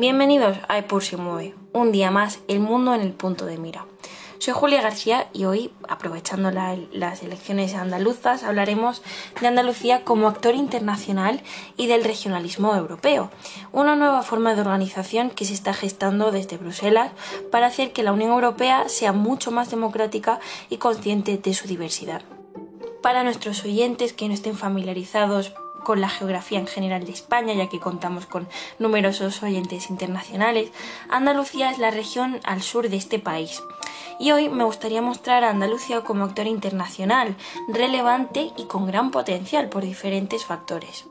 Bienvenidos a Epur se mueve, un día más, el mundo en el punto de mira. Soy Julia García y hoy, aprovechando las elecciones andaluzas, hablaremos de Andalucía como actor internacional y del regionalismo europeo, una nueva forma de organización que se está gestando desde Bruselas para hacer que la Unión Europea sea mucho más democrática y consciente de su diversidad. Para nuestros oyentes que no estén familiarizados con la geografía en general de España, ya que contamos con numerosos oyentes internacionales, Andalucía es la región al sur de este país. Y hoy me gustaría mostrar a Andalucía como actor internacional, relevante y con gran potencial por diferentes factores.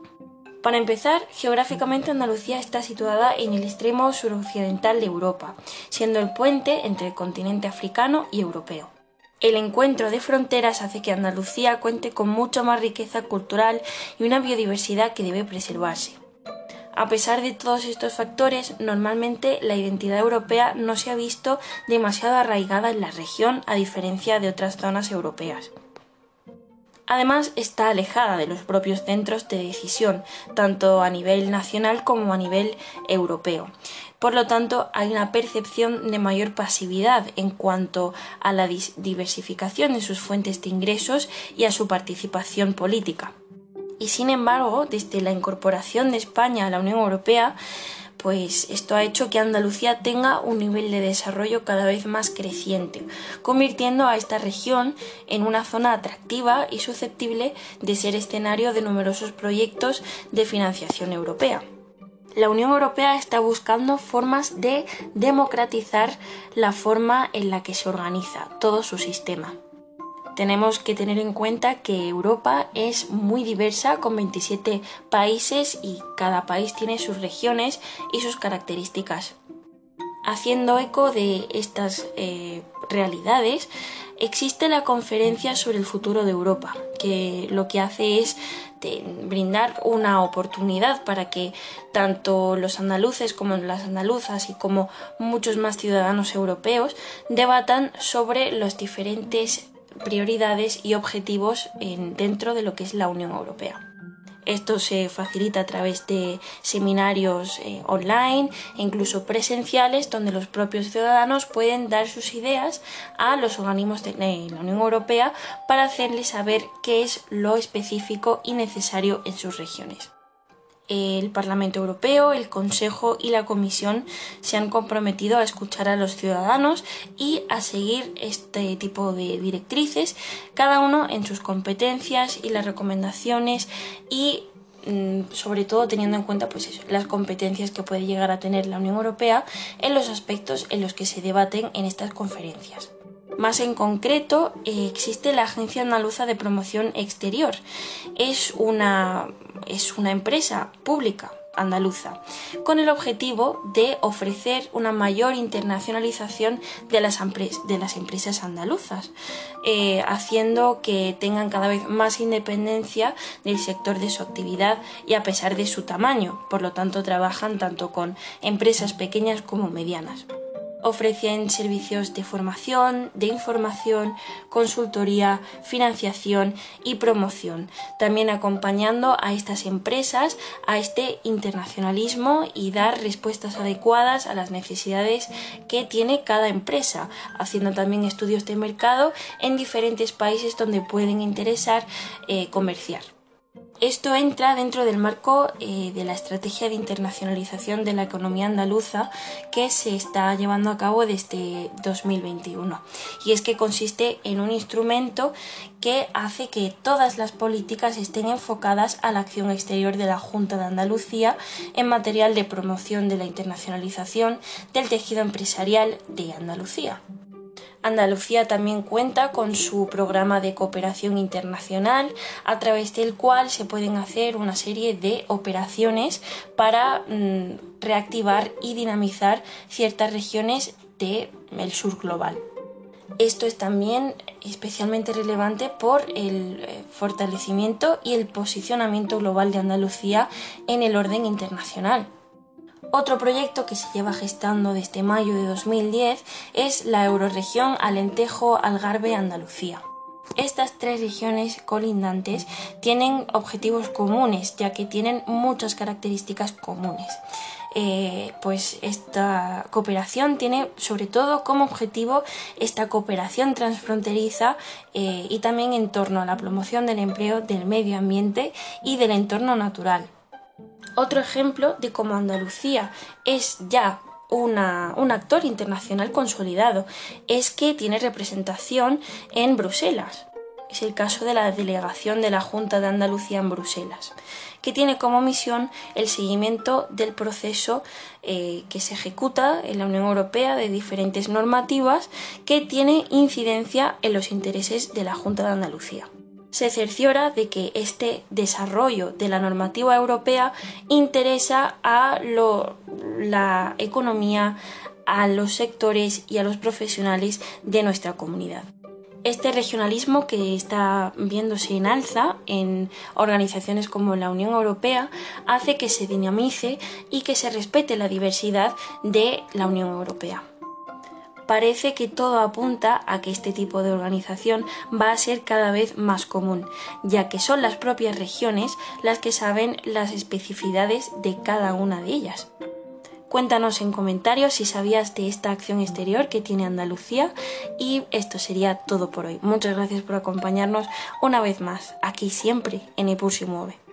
Para empezar, geográficamente Andalucía está situada en el extremo suroccidental de Europa, siendo el puente entre el continente africano y europeo. El encuentro de fronteras hace que Andalucía cuente con mucha más riqueza cultural y una biodiversidad que debe preservarse. A pesar de todos estos factores, normalmente la identidad europea no se ha visto demasiado arraigada en la región a diferencia de otras zonas europeas. Además, está alejada de los propios centros de decisión, tanto a nivel nacional como a nivel europeo. Por lo tanto, hay una percepción de mayor pasividad en cuanto a la diversificación de sus fuentes de ingresos y a su participación política. Y sin embargo, desde la incorporación de España a la Unión Europea, pues esto ha hecho que Andalucía tenga un nivel de desarrollo cada vez más creciente, convirtiendo a esta región en una zona atractiva y susceptible de ser escenario de numerosos proyectos de financiación europea la Unión Europea está buscando formas de democratizar la forma en la que se organiza todo su sistema. Tenemos que tener en cuenta que Europa es muy diversa con 27 países y cada país tiene sus regiones y sus características. Haciendo eco de estas eh, realidades, existe la conferencia sobre el futuro de Europa, que lo que hace es brindar una oportunidad para que tanto los andaluces como las andaluzas y como muchos más ciudadanos europeos debatan sobre las diferentes prioridades y objetivos dentro de lo que es la Unión Europea. Esto se facilita a través de seminarios eh, online e incluso presenciales donde los propios ciudadanos pueden dar sus ideas a los organismos de la Unión Europea para hacerles saber qué es lo específico y necesario en sus regiones el Parlamento Europeo, el Consejo y la Comisión se han comprometido a escuchar a los ciudadanos y a seguir este tipo de directrices, cada uno en sus competencias y las recomendaciones y mm, sobre todo teniendo en cuenta pues las competencias que puede llegar a tener la Unión Europea en los aspectos en los que se debaten en estas conferencias. Más en concreto, eh, existe la Agencia Andaluza de Promoción Exterior. Es una, es una empresa pública andaluza, con el objetivo de ofrecer una mayor internacionalización de las, empresas andaluzas, eh, haciendo que tengan cada vez más independencia del sector de su actividad y a pesar de su tamaño, por lo tanto trabajan tanto con empresas pequeñas como medianas. Ofrecen servicios de formación, de información, consultoría, financiación y promoción, también acompañando a estas empresas a este internacionalismo y dar respuestas adecuadas a las necesidades que tiene cada empresa, haciendo también estudios de mercado en diferentes países donde pueden interesar eh, comerciar. Esto entra dentro del marco eh, de la estrategia de internacionalización de la economía andaluza que se está llevando a cabo desde 2021. Y es que consiste en un instrumento que hace que todas las políticas estén enfocadas a la acción exterior de la Junta de Andalucía en material de promoción de la internacionalización del tejido empresarial de Andalucía. Andalucía también cuenta con su programa de cooperación internacional, a través del cual se pueden hacer una serie de operaciones para mm, reactivar y dinamizar ciertas regiones del sur global. Esto es también especialmente relevante por el eh, fortalecimiento y el posicionamiento global de Andalucía en el orden internacional. Otro proyecto que se lleva gestando desde mayo de 2010 es la Euroregión Alentejo-Algarve-Andalucía. Estas tres regiones colindantes tienen objetivos comunes, ya que tienen muchas características comunes. Eh, pues esta cooperación tiene sobre todo como objetivo esta cooperación transfronteriza eh, y también en torno a la promoción del empleo, del medio ambiente y del entorno natural. Otro ejemplo de cómo Andalucía es ya un actor internacional consolidado es que tiene representación en Bruselas. Es el caso de la delegación de la Junta de Andalucía en Bruselas, que tiene como misión el seguimiento del proceso eh, que se ejecuta en la Unión Europea de diferentes normativas que tiene incidencia en los intereses de la Junta de Andalucía se cerciora de que este desarrollo de la normativa europea interesa a la economía, a los sectores y a los profesionales de nuestra comunidad. Este regionalismo que está viéndose en alza en organizaciones como la Unión Europea hace que se dinamice y que se respete la diversidad de la Unión Europea parece que todo apunta a que este tipo de organización va a ser cada vez más común, ya que son las propias regiones las que saben las especificidades de cada una de ellas. Cuéntanos en comentarios si sabías de esta acción exterior que tiene Andalucía y esto sería todo por hoy. Muchas gracias por acompañarnos una vez más, aquí siempre en Epur mueve.